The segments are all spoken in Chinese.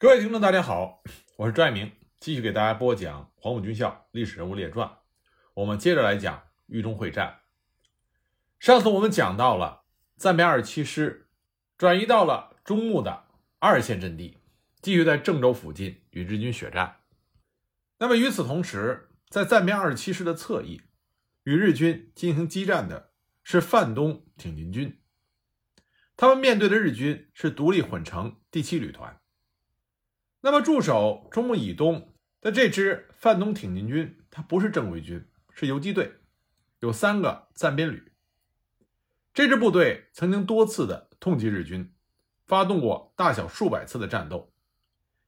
各位听众，大家好，我是拽明，继续给大家播讲《黄埔军校历史人物列传》。我们接着来讲豫中会战。上次我们讲到了暂编二十七师转移到了中牟的二线阵地，继续在郑州附近与日军血战。那么与此同时，在暂编二十七师的侧翼，与日军进行激战的是范东挺进军。他们面对的日军是独立混成第七旅团。那么，驻守中牟以东的这支范东挺进军，它不是正规军，是游击队，有三个暂编旅。这支部队曾经多次的痛击日军，发动过大小数百次的战斗。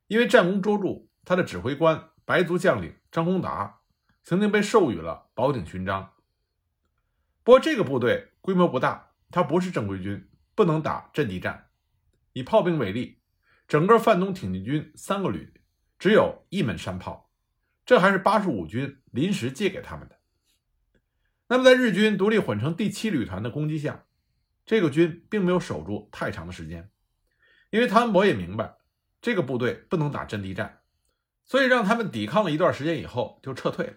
因为战功卓著，他的指挥官白族将领张公达曾经被授予了宝鼎勋章。不过，这个部队规模不大，它不是正规军，不能打阵地战。以炮兵为例。整个范东挺进军三个旅只有一门山炮，这还是八十五军临时借给他们的。那么，在日军独立混成第七旅团的攻击下，这个军并没有守住太长的时间，因为汤恩伯也明白这个部队不能打阵地战，所以让他们抵抗了一段时间以后就撤退了，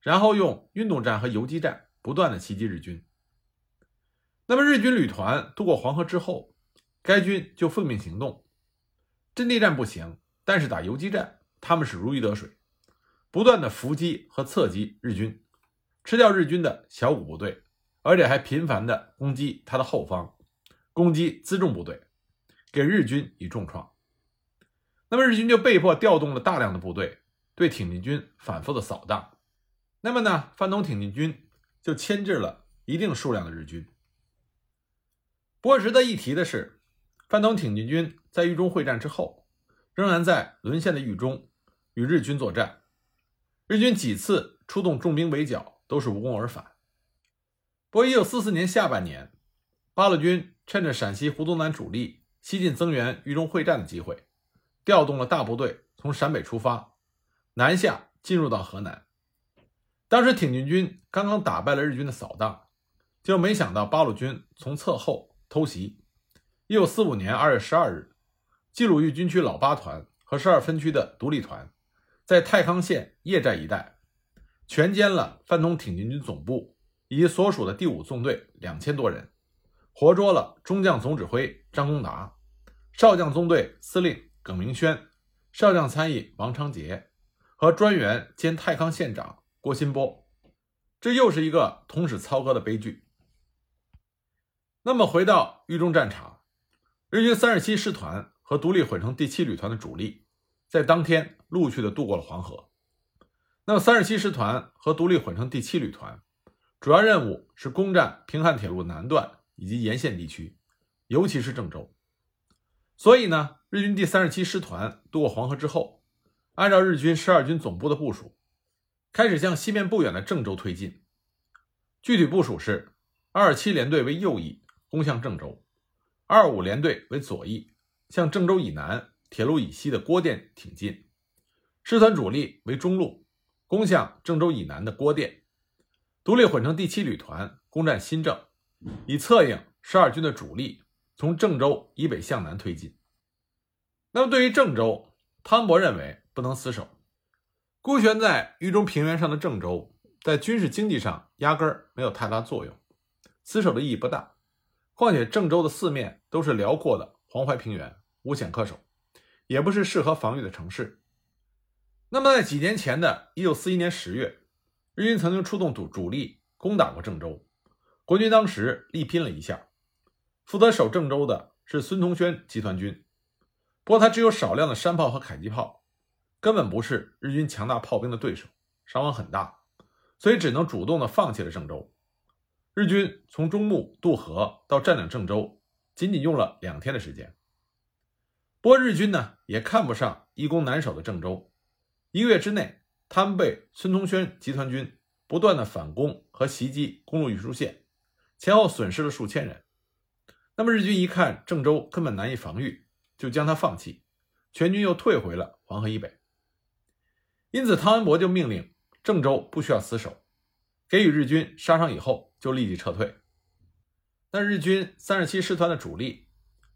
然后用运动战和游击战不断的袭击日军。那么，日军旅团渡过黄河之后，该军就奉命行动。阵地战不行，但是打游击战，他们是如鱼得水，不断的伏击和侧击日军，吃掉日军的小股部队，而且还频繁的攻击他的后方，攻击辎重部队，给日军以重创。那么日军就被迫调动了大量的部队，对挺进军反复的扫荡。那么呢，范东挺进军就牵制了一定数量的日军。不过值得一提的是。范东挺进军在豫中会战之后，仍然在沦陷的豫中与日军作战。日军几次出动重兵围剿，都是无功而返。不过，1944年下半年，八路军趁着陕西胡宗南主力西进增援豫中会战的机会，调动了大部队从陕北出发，南下进入到河南。当时挺进军刚刚打败了日军的扫荡，就没想到八路军从侧后偷袭。一九四五年二月十二日，冀鲁豫军区老八团和十二分区的独立团，在太康县叶寨一带，全歼了范东挺进军总部以及所属的第五纵队两千多人，活捉了中将总指挥张公达、少将纵队司令耿明轩、少将参议王昌杰和专员兼太康县长郭新波。这又是一个同时操戈的悲剧。那么，回到豫中战场。日军三十七师团和独立混成第七旅团的主力，在当天陆续的渡过了黄河。那么，三十七师团和独立混成第七旅团，主要任务是攻占平汉铁路南段以及沿线地区，尤其是郑州。所以呢，日军第三十七师团渡过黄河之后，按照日军十二军总部的部署，开始向西面不远的郑州推进。具体部署是：二七联队为右翼，攻向郑州。二五联队为左翼，向郑州以南、铁路以西的郭店挺进；师团主力为中路，攻向郑州以南的郭店。独立混成第七旅团攻占新郑，以策应十二军的主力从郑州以北向南推进。那么，对于郑州，汤博认为不能死守。孤悬在豫中平原上的郑州，在军事经济上压根儿没有太大作用，死守的意义不大。况且郑州的四面都是辽阔的黄淮平原，无险可守，也不是适合防御的城市。那么，在几年前的1941年10月，日军曾经出动主主力攻打过郑州，国军当时力拼了一下。负责守郑州的是孙同轩集团军，不过他只有少量的山炮和迫击炮，根本不是日军强大炮兵的对手，伤亡很大，所以只能主动的放弃了郑州。日军从中牟渡河到占领郑州，仅仅用了两天的时间。不过日军呢也看不上易攻难守的郑州，一个月之内，他们被孙同轩集团军不断的反攻和袭击公路运输线，前后损失了数千人。那么日军一看郑州根本难以防御，就将它放弃，全军又退回了黄河以北。因此，汤恩伯就命令郑州不需要死守，给予日军杀伤以后。就立即撤退。但日军三十七师团的主力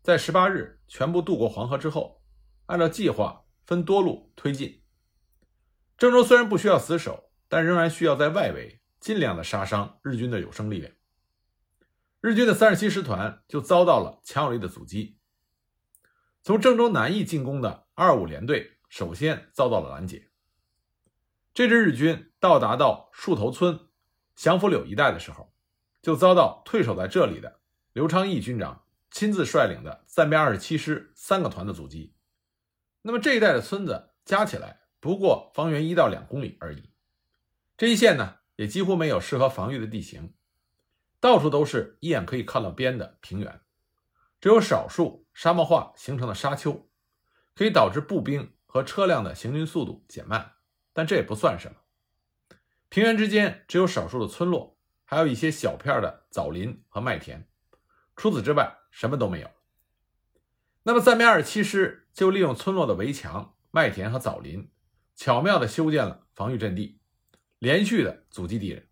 在十八日全部渡过黄河之后，按照计划分多路推进。郑州虽然不需要死守，但仍然需要在外围尽量的杀伤日军的有生力量。日军的三十七师团就遭到了强有力的阻击。从郑州南翼进攻的二五联队首先遭到了拦截。这支日军到达到树头村、祥福柳一带的时候，就遭到退守在这里的刘昌义军长亲自率领的暂编二十七师三个团的阻击。那么这一带的村子加起来不过方圆一到两公里而已。这一线呢，也几乎没有适合防御的地形。到处都是一眼可以看到边的平原，只有少数沙漠化形成的沙丘，可以导致步兵和车辆的行军速度减慢，但这也不算什么。平原之间只有少数的村落，还有一些小片的枣林和麦田，除此之外什么都没有。那么，暂编二十七师就利用村落的围墙、麦田和枣林，巧妙地修建了防御阵地，连续的阻击敌人。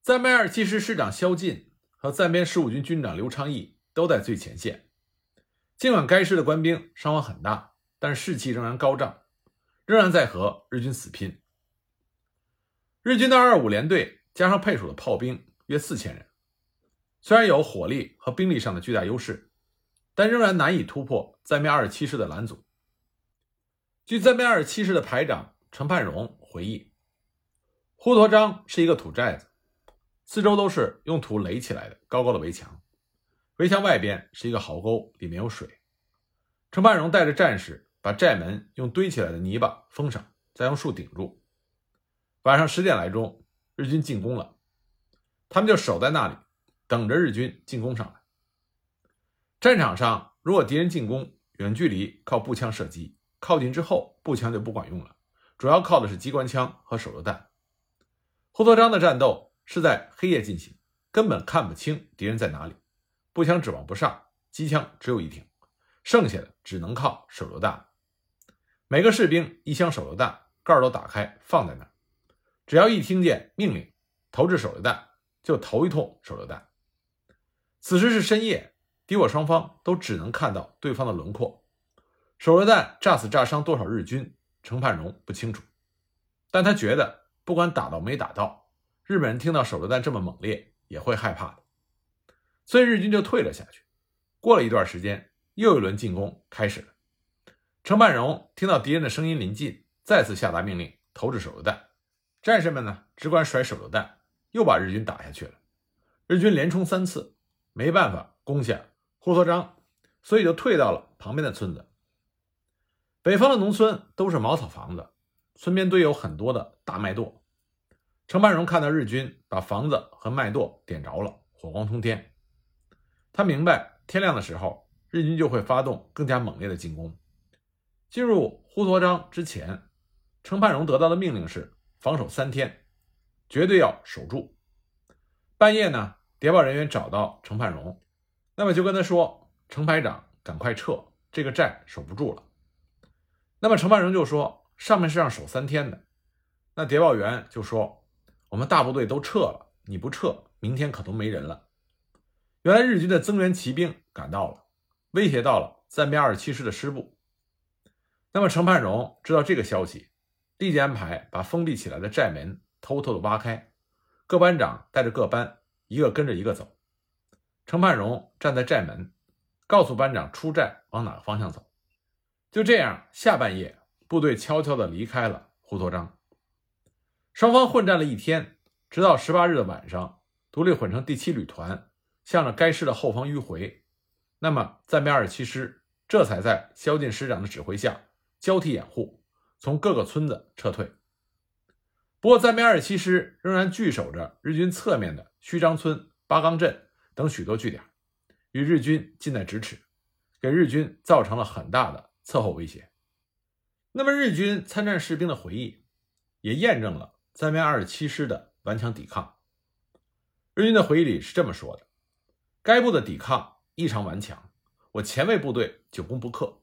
暂编二十七师师长萧劲和暂编十五军军长刘昌义都在最前线。尽管该师的官兵伤亡很大，但士气仍然高涨，仍然在和日军死拼。日军的二五联队加上配属的炮兵约四千人，虽然有火力和兵力上的巨大优势，但仍然难以突破暂编二十七师的拦阻。据暂编二十七师的排长程盼荣回忆，呼沱章是一个土寨子。四周都是用土垒起来的高高的围墙，围墙外边是一个壕沟，里面有水。程盼荣带着战士把寨门用堆起来的泥巴封上，再用树顶住。晚上十点来钟，日军进攻了，他们就守在那里，等着日军进攻上来。战场上，如果敌人进攻，远距离靠步枪射击；靠近之后，步枪就不管用了，主要靠的是机关枪和手榴弹。滹沱章的战斗。是在黑夜进行，根本看不清敌人在哪里，步枪指望不上，机枪只有一挺，剩下的只能靠手榴弹。每个士兵一箱手榴弹，盖都打开放在那儿，只要一听见命令投掷手榴弹，就投一通手榴弹。此时是深夜，敌我双方都只能看到对方的轮廓，手榴弹炸死炸伤多少日军，程盼荣不清楚，但他觉得不管打到没打到。日本人听到手榴弹这么猛烈，也会害怕的，所以日军就退了下去。过了一段时间，又一轮进攻开始了。程半荣听到敌人的声音临近，再次下达命令投掷手榴弹。战士们呢，只管甩手榴弹，又把日军打下去了。日军连冲三次，没办法攻下呼沱章，所以就退到了旁边的村子。北方的农村都是茅草房子，村边堆有很多的大麦垛。程半荣看到日军把房子和麦垛点着了，火光冲天。他明白天亮的时候，日军就会发动更加猛烈的进攻。进入呼沱章之前，程半荣得到的命令是防守三天，绝对要守住。半夜呢，谍报人员找到程半荣，那么就跟他说：“程排长，赶快撤，这个寨守不住了。”那么程半荣就说：“上面是让守三天的。”那谍报员就说。我们大部队都撤了，你不撤，明天可都没人了。原来日军的增援骑兵赶到了，威胁到了暂编二十七师的师部。那么程盼荣知道这个消息，立即安排把封闭起来的寨门偷偷的挖开，各班长带着各班，一个跟着一个走。程盼荣站在寨门，告诉班长出寨往哪个方向走。就这样，下半夜部队悄悄的离开了滹沱章。双方混战了一天，直到十八日的晚上，独立混成第七旅团向着该师的后方迂回，那么暂编二十七师这才在萧劲师长的指挥下交替掩护，从各个村子撤退。不过，暂编二十七师仍然据守着日军侧面的虚张村、八岗镇等许多据点，与日军近在咫尺，给日军造成了很大的侧后威胁。那么，日军参战士兵的回忆也验证了。暂编二十七师的顽强抵抗，日军的回忆里是这么说的：该部的抵抗异常顽强，我前卫部队久攻不克。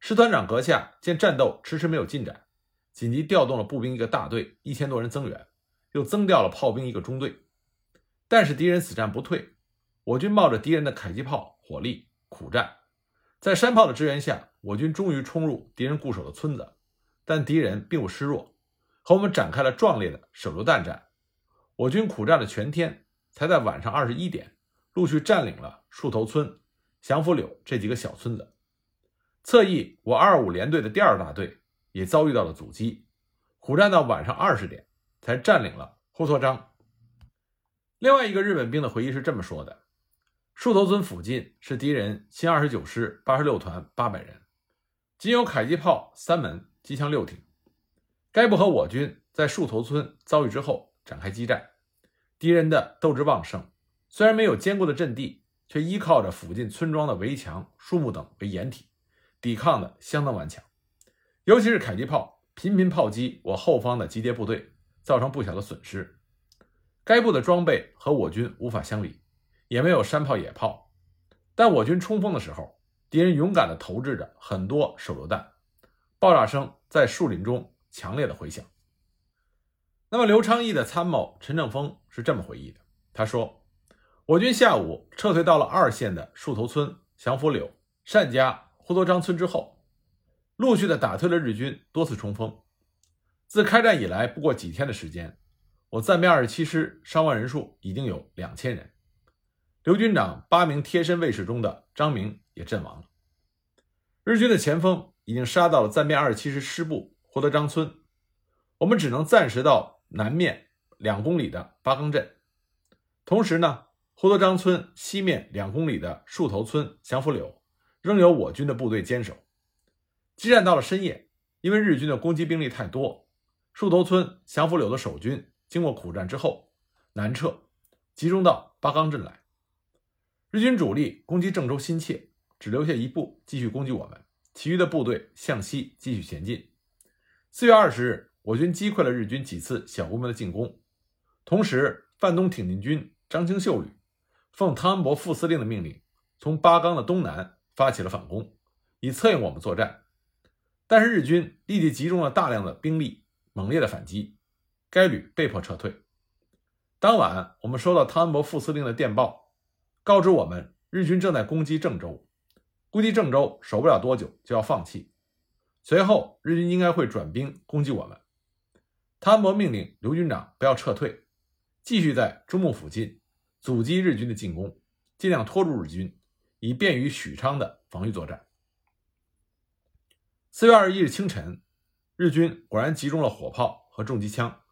师团长阁下见战斗迟迟没有进展，紧急调动了步兵一个大队，一千多人增援，又增调了炮兵一个中队。但是敌人死战不退，我军冒着敌人的迫击炮火力苦战，在山炮的支援下，我军终于冲入敌人固守的村子，但敌人并不示弱，和我们展开了壮烈的手榴弹战。我军苦战了全天，才在晚上二十一点陆续占领了树头村、祥福柳这几个小村子。侧翼，我二五联队的第二大队也遭遇到了阻击，苦战到晚上二十点才占领了呼托章。另外一个日本兵的回忆是这么说的：树头村附近是敌人新二十九师八十六团八百人，仅有迫击炮三门、机枪六挺。该部和我军在树头村遭遇之后展开激战，敌人的斗志旺盛，虽然没有坚固的阵地，却依靠着附近村庄的围墙、树木等为掩体。抵抗的相当顽强，尤其是迫击炮频频炮击我后方的集结部队，造成不小的损失。该部的装备和我军无法相比，也没有山炮、野炮，但我军冲锋的时候，敌人勇敢地投掷着很多手榴弹，爆炸声在树林中强烈的回响。那么，刘昌义的参谋陈正峰是这么回忆的：他说，我军下午撤退到了二线的树头村、祥福柳、单家。胡德章村之后，陆续的打退了日军多次冲锋。自开战以来，不过几天的时间，我暂编二十七师伤亡人数已经有两千人。刘军长八名贴身卫士中的张明也阵亡了。日军的前锋已经杀到了暂编二十七师师部胡德章村，我们只能暂时到南面两公里的八岗镇。同时呢，胡德章村西面两公里的树头村祥福柳。仍有我军的部队坚守。激战到了深夜，因为日军的攻击兵力太多，树头村祥福柳的守军经过苦战之后南撤，集中到八岗镇来。日军主力攻击郑州心切，只留下一部继续攻击我们，其余的部队向西继续前进。四月二十日，我军击溃了日军几次小规模的进攻，同时范东挺进军张清秀旅奉汤恩伯副司令的命令，从八岗的东南。发起了反攻，以策应我们作战，但是日军立即集中了大量的兵力，猛烈的反击，该旅被迫撤退。当晚，我们收到汤恩伯副司令的电报，告知我们日军正在攻击郑州，估计郑州守不了多久就要放弃。随后，日军应该会转兵攻击我们。汤恩伯命令刘军长不要撤退，继续在中牟附近阻击日军的进攻，尽量拖住日军。以便于许昌的防御作战。四月二十一日清晨，日军果然集中了火炮和重机枪，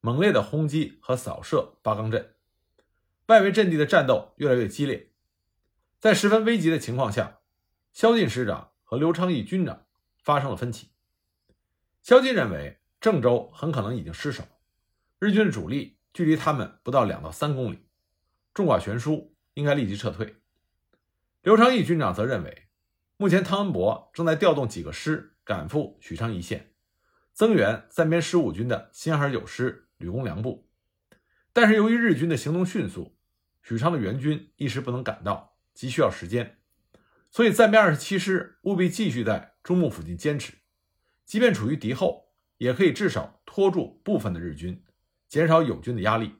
猛烈的轰击和扫射八岗镇，外围阵地的战斗越来越激烈。在十分危急的情况下，萧劲师长和刘昌义军长发生了分歧。萧劲认为郑州很可能已经失守，日军的主力距离他们不到两到三公里，众寡悬殊，应该立即撤退。刘昌义军长则认为，目前汤恩伯正在调动几个师赶赴许昌一线，增援暂编十五军的新二十九师吕公良部。但是由于日军的行动迅速，许昌的援军一时不能赶到，急需要时间，所以暂编二十七师务必继续在中牟附近坚持，即便处于敌后，也可以至少拖住部分的日军，减少友军的压力。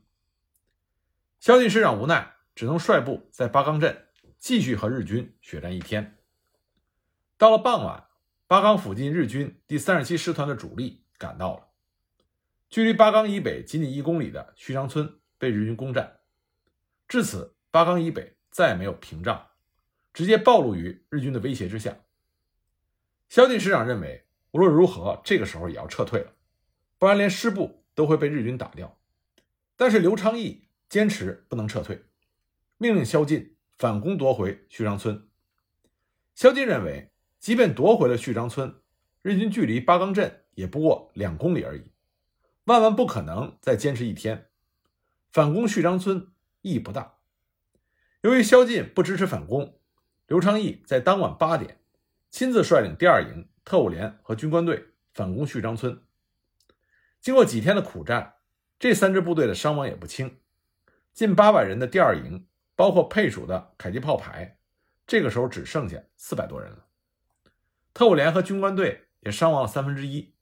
萧劲师长无奈，只能率部在八岗镇。继续和日军血战一天。到了傍晚，八岗附近日军第三十七师团的主力赶到了，距离八岗以北仅仅一公里的徐长村被日军攻占。至此，八岗以北再也没有屏障，直接暴露于日军的威胁之下。萧劲师长认为，无论如何，这个时候也要撤退了，不然连师部都会被日军打掉。但是刘昌义坚持不能撤退，命令萧劲。反攻夺回旭章村，萧劲认为，即便夺回了旭章村，日军距离八岗镇也不过两公里而已，万万不可能再坚持一天，反攻旭章村意义不大。由于萧劲不支持反攻，刘昌义在当晚八点亲自率领第二营特务连和军官队反攻旭章村。经过几天的苦战，这三支部队的伤亡也不轻，近八百人的第二营。包括配属的迫击炮排，这个时候只剩下四百多人了。特务连和军官队也伤亡了三分之一，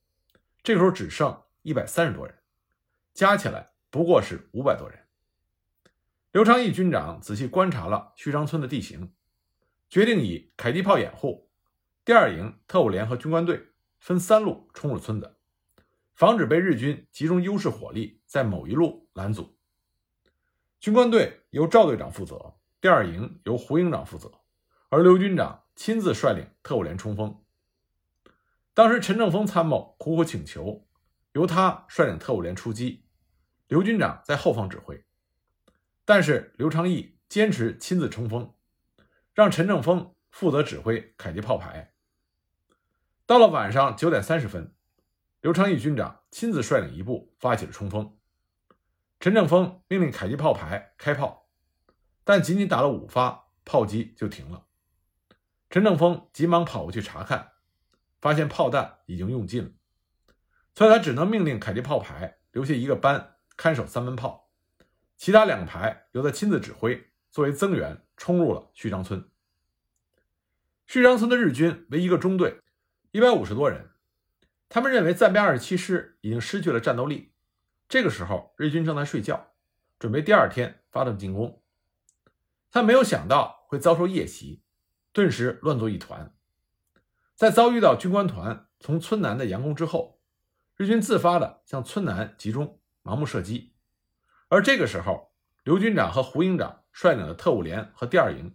这时候只剩一百三十多人，加起来不过是五百多人。刘昌义军长仔细观察了旭章村的地形，决定以迫击炮掩护，第二营特务连和军官队分三路冲入村子，防止被日军集中优势火力在某一路拦阻。军官队由赵队长负责，第二营由胡营长负责，而刘军长亲自率领特务连冲锋。当时陈正峰参谋苦苦请求，由他率领特务连出击，刘军长在后方指挥。但是刘昌义坚持亲自冲锋，让陈正峰负责指挥迫击炮排。到了晚上九点三十分，刘昌义军长亲自率领一部发起了冲锋。陈正峰命令迫击炮排开炮，但仅仅打了五发，炮击就停了。陈正峰急忙跑过去查看，发现炮弹已经用尽了，所以他只能命令迫击炮排留下一个班看守三门炮，其他两个排由他亲自指挥，作为增援冲入了旭章村。旭章村的日军为一个中队，一百五十多人，他们认为暂编二十七师已经失去了战斗力。这个时候，日军正在睡觉，准备第二天发动进攻。他没有想到会遭受夜袭，顿时乱作一团。在遭遇到军官团从村南的佯攻之后，日军自发的向村南集中，盲目射击。而这个时候，刘军长和胡营长率领的特务连和第二营，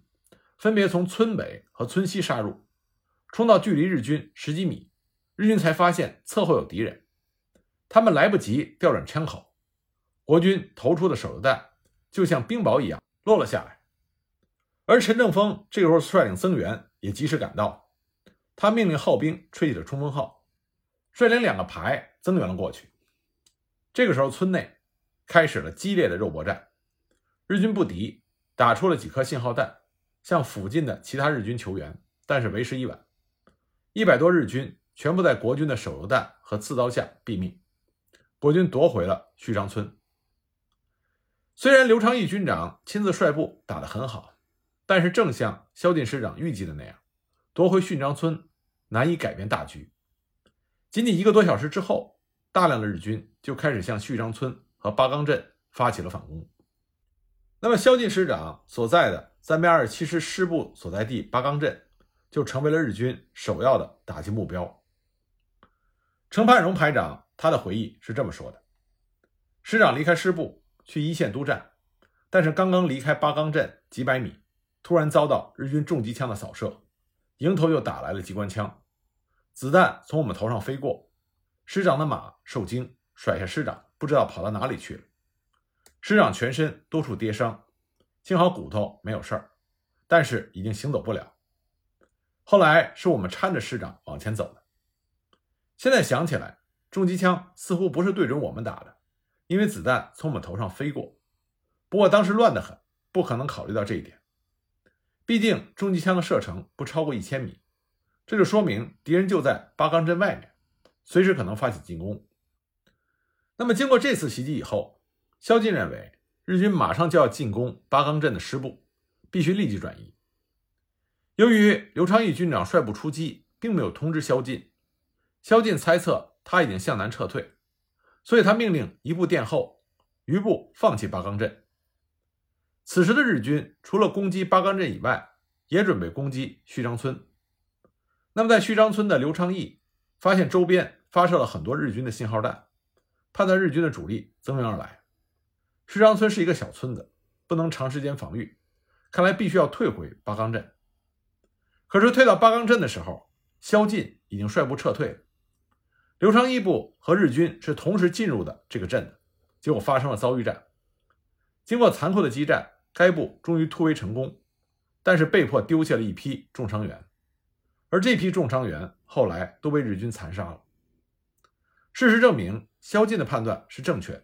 分别从村北和村西杀入，冲到距离日军十几米，日军才发现侧后有敌人。他们来不及调转枪口，国军投出的手榴弹就像冰雹一样落了下来。而陈正峰这个时候率领增援也及时赶到，他命令号兵吹起了冲锋号，率领两个排增援了过去。这个时候，村内开始了激烈的肉搏战，日军不敌，打出了几颗信号弹，向附近的其他日军求援，但是为时已晚，一百多日军全部在国军的手榴弹和刺刀下毙命。国军夺回了序章村。虽然刘昌义军长亲自率部打得很好，但是正像萧劲师长预计的那样，夺回序章村难以改变大局。仅仅一个多小时之后，大量的日军就开始向序章村和八岗镇发起了反攻。那么，萧劲师长所在的三编二十七师师部所在地八岗镇，就成为了日军首要的打击目标。程盼荣排长。他的回忆是这么说的：师长离开师部去一线督战，但是刚刚离开八钢镇几百米，突然遭到日军重机枪的扫射，迎头又打来了机关枪，子弹从我们头上飞过，师长的马受惊，甩下师长，不知道跑到哪里去了。师长全身多处跌伤，幸好骨头没有事儿，但是已经行走不了。后来是我们搀着师长往前走的。现在想起来。重机枪似乎不是对准我们打的，因为子弹从我们头上飞过。不过当时乱得很，不可能考虑到这一点。毕竟重机枪的射程不超过一千米，这就说明敌人就在八岗镇外面，随时可能发起进攻。那么经过这次袭击以后，萧劲认为日军马上就要进攻八岗镇的师部，必须立即转移。由于刘昌义军长率部出击，并没有通知萧劲，萧劲猜测。他已经向南撤退，所以他命令一部殿后，余部放弃八岗镇。此时的日军除了攻击八岗镇以外，也准备攻击序章村。那么，在序章村的刘昌义发现周边发射了很多日军的信号弹，判断日军的主力增援而来。序章村是一个小村子，不能长时间防御，看来必须要退回八岗镇。可是退到八岗镇的时候，萧劲已经率部撤退了。刘昌义部和日军是同时进入的这个镇的，结果发生了遭遇战。经过残酷的激战，该部终于突围成功，但是被迫丢下了一批重伤员，而这批重伤员后来都被日军残杀了。事实证明，萧劲的判断是正确的。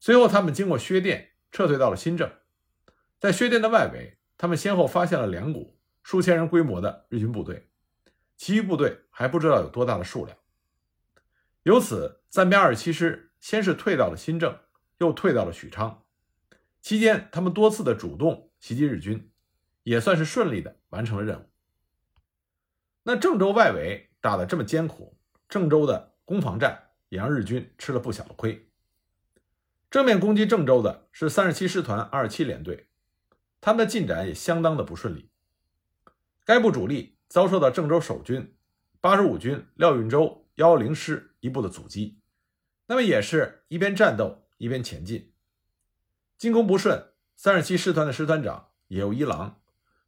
随后，他们经过薛店撤退到了新郑，在薛店的外围，他们先后发现了两股数千人规模的日军部队，其余部队还不知道有多大的数量。由此，暂编二十七师先是退到了新郑，又退到了许昌。期间，他们多次的主动袭击日军，也算是顺利的完成了任务。那郑州外围打得这么艰苦，郑州的攻防战也让日军吃了不小的亏。正面攻击郑州的是三十七师团二十七联队，他们的进展也相当的不顺利。该部主力遭受到郑州守军八十五军廖运周幺幺零师一部的阻击，那么也是一边战斗一边前进。进攻不顺，三十七师团的师团长野右一郎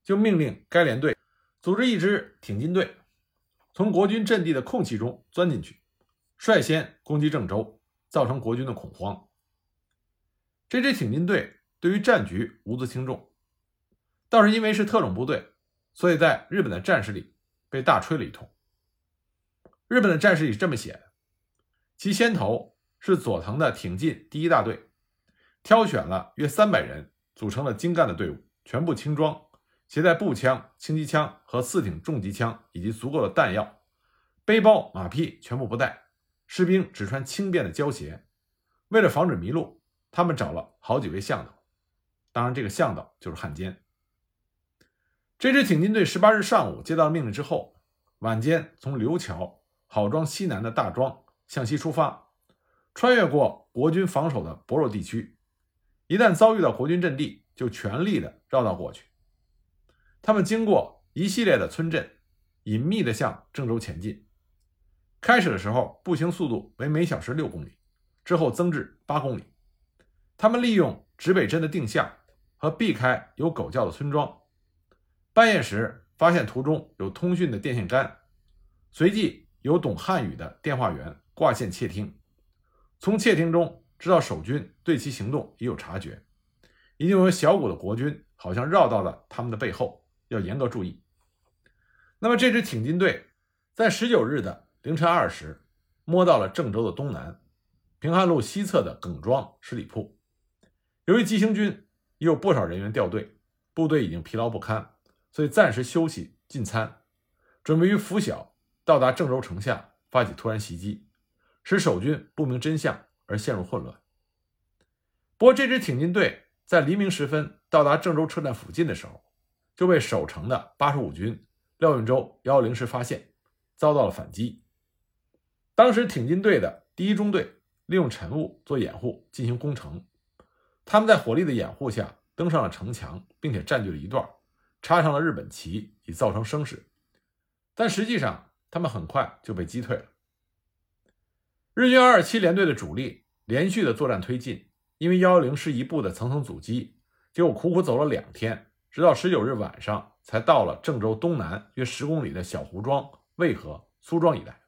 就命令该连队组织一支挺进队，从国军阵地的空隙中钻进去，率先攻击郑州，造成国军的恐慌。这支挺进队对于战局无足轻重，倒是因为是特种部队，所以在日本的战士里被大吹了一通。日本的战史里这么写的：其先头是佐藤的挺进第一大队。挑选了约三百人，组成了精干的队伍，全部轻装，携带步枪、轻机枪和四挺重机枪，以及足够的弹药。背包、马匹全部不带，士兵只穿轻便的胶鞋。为了防止迷路，他们找了好几位向导，当然，这个向导就是汉奸。这支挺进队十八日上午接到命令之后，晚间从刘桥郝庄西南的大庄向西出发，穿越过国军防守的薄弱地区。一旦遭遇到国军阵地，就全力的绕道过去。他们经过一系列的村镇，隐秘的向郑州前进。开始的时候，步行速度为每小时六公里，之后增至八公里。他们利用指北针的定向和避开有狗叫的村庄。半夜时发现途中有通讯的电线杆，随即有懂汉语的电话员挂线窃听，从窃听中。知道守军对其行动已有察觉，已经有小股的国军好像绕到了他们的背后，要严格注意。那么这支挺进队在十九日的凌晨二时，摸到了郑州的东南平汉路西侧的耿庄十里铺。由于急行军已有不少人员掉队，部队已经疲劳不堪，所以暂时休息进餐，准备于拂晓到达郑州城下发起突然袭击，使守军不明真相。而陷入混乱。不过，这支挺进队在黎明时分到达郑州车站附近的时候，就被守城的八十五军廖运周幺幺零师发现，遭到了反击。当时，挺进队的第一中队利用晨雾做掩护进行攻城，他们在火力的掩护下登上了城墙，并且占据了一段，插上了日本旗，以造成声势。但实际上，他们很快就被击退了。日军二七联队的主力连续的作战推进，因为幺幺零师一部的层层阻击，结果苦苦走了两天，直到十九日晚上才到了郑州东南约十公里的小胡庄、渭河、苏庄一带。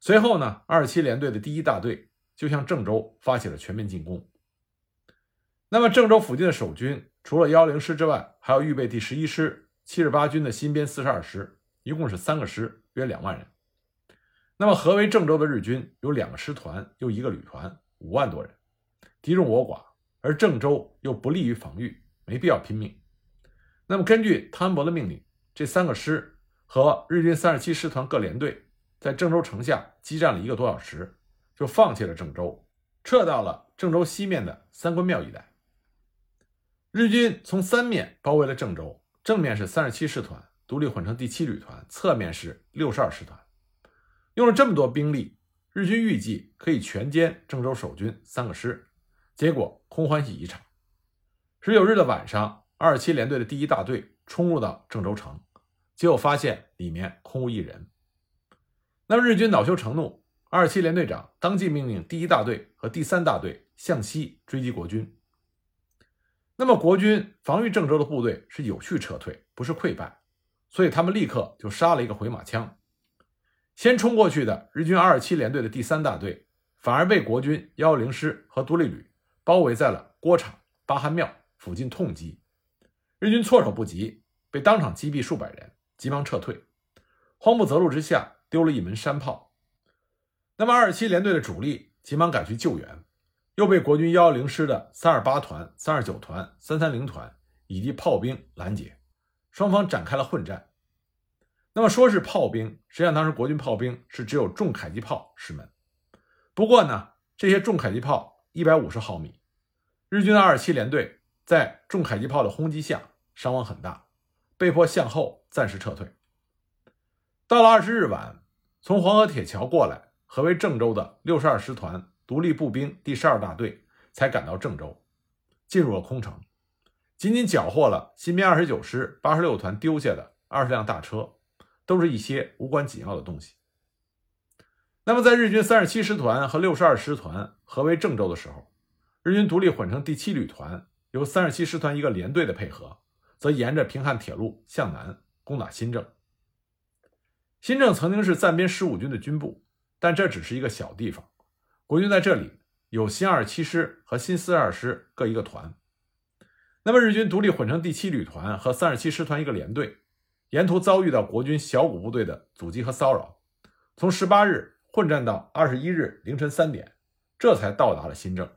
随后呢，二七联队的第一大队就向郑州发起了全面进攻。那么郑州附近的守军除了幺幺零师之外，还有预备第十一师、七十八军的新编四十二师，一共是三个师，约两万人。那么，合围郑州的日军有两个师团，又一个旅团，五万多人，敌众我寡，而郑州又不利于防御，没必要拼命。那么，根据汤恩伯的命令，这三个师和日军三十七师团各连队在郑州城下激战了一个多小时，就放弃了郑州，撤到了郑州西面的三官庙一带。日军从三面包围了郑州，正面是三十七师团独立混成第七旅团，侧面是六十二师团。用了这么多兵力，日军预计可以全歼郑州守军三个师，结果空欢喜一场。十九日的晚上，二七联队的第一大队冲入到郑州城，结果发现里面空无一人。那么日军恼羞成怒，二七联队长当即命令第一大队和第三大队向西追击国军。那么国军防御郑州的部队是有序撤退，不是溃败，所以他们立刻就杀了一个回马枪。先冲过去的日军二十七联队的第三大队，反而被国军幺幺零师和独立旅包围在了郭场、八汉庙附近痛击，日军措手不及，被当场击毙数百人，急忙撤退，慌不择路之下丢了一门山炮。那么二二七联队的主力急忙赶去救援，又被国军幺幺零师的三二八团、三二九团、三三零团以及炮兵拦截，双方展开了混战。那么说是炮兵，实际上当时国军炮兵是只有重迫击炮十门。不过呢，这些重迫击炮一百五十毫米，日军的二七联队在重迫击炮的轰击下伤亡很大，被迫向后暂时撤退。到了二十日晚，从黄河铁桥过来合围郑州的六十二师团独立步兵第十二大队才赶到郑州，进入了空城，仅仅缴获了新编二十九师八十六团丢下的二十辆大车。都是一些无关紧要的东西。那么，在日军三十七师团和六十二师团合围郑州的时候，日军独立混成第七旅团由三十七师团一个连队的配合，则沿着平汉铁路向南攻打新郑。新郑曾经是暂编十五军的军部，但这只是一个小地方。国军在这里有新二七师和新四二师各一个团。那么，日军独立混成第七旅团和三十七师团一个连队，沿途遭遇到国军小股部队的阻击和骚扰，从十八日。混战到二十一日凌晨三点，这才到达了新郑。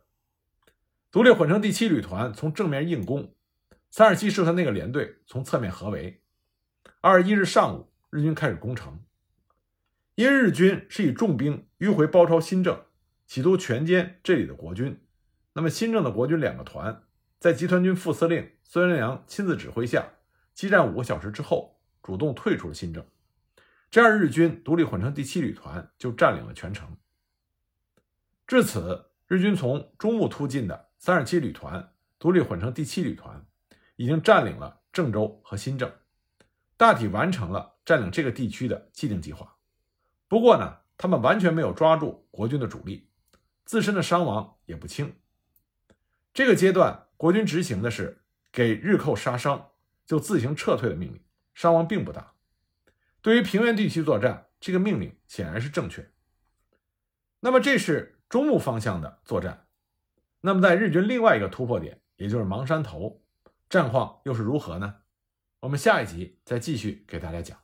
独立混成第七旅团从正面硬攻，三十七师团那个连队从侧面合围。二十一日上午，日军开始攻城。因日军是以重兵迂回包抄新郑，企图全歼这里的国军。那么，新郑的国军两个团在集团军副司令孙元良亲自指挥下，激战五个小时之后，主动退出了新郑。这样，日军独立混成第七旅团就占领了全城。至此，日军从中部突进的三十七旅团独立混成第七旅团已经占领了郑州和新郑，大体完成了占领这个地区的既定计划。不过呢，他们完全没有抓住国军的主力，自身的伤亡也不轻。这个阶段，国军执行的是给日寇杀伤就自行撤退的命令，伤亡并不大。对于平原地区作战，这个命令显然是正确。那么这是中路方向的作战。那么在日军另外一个突破点，也就是芒山头，战况又是如何呢？我们下一集再继续给大家讲。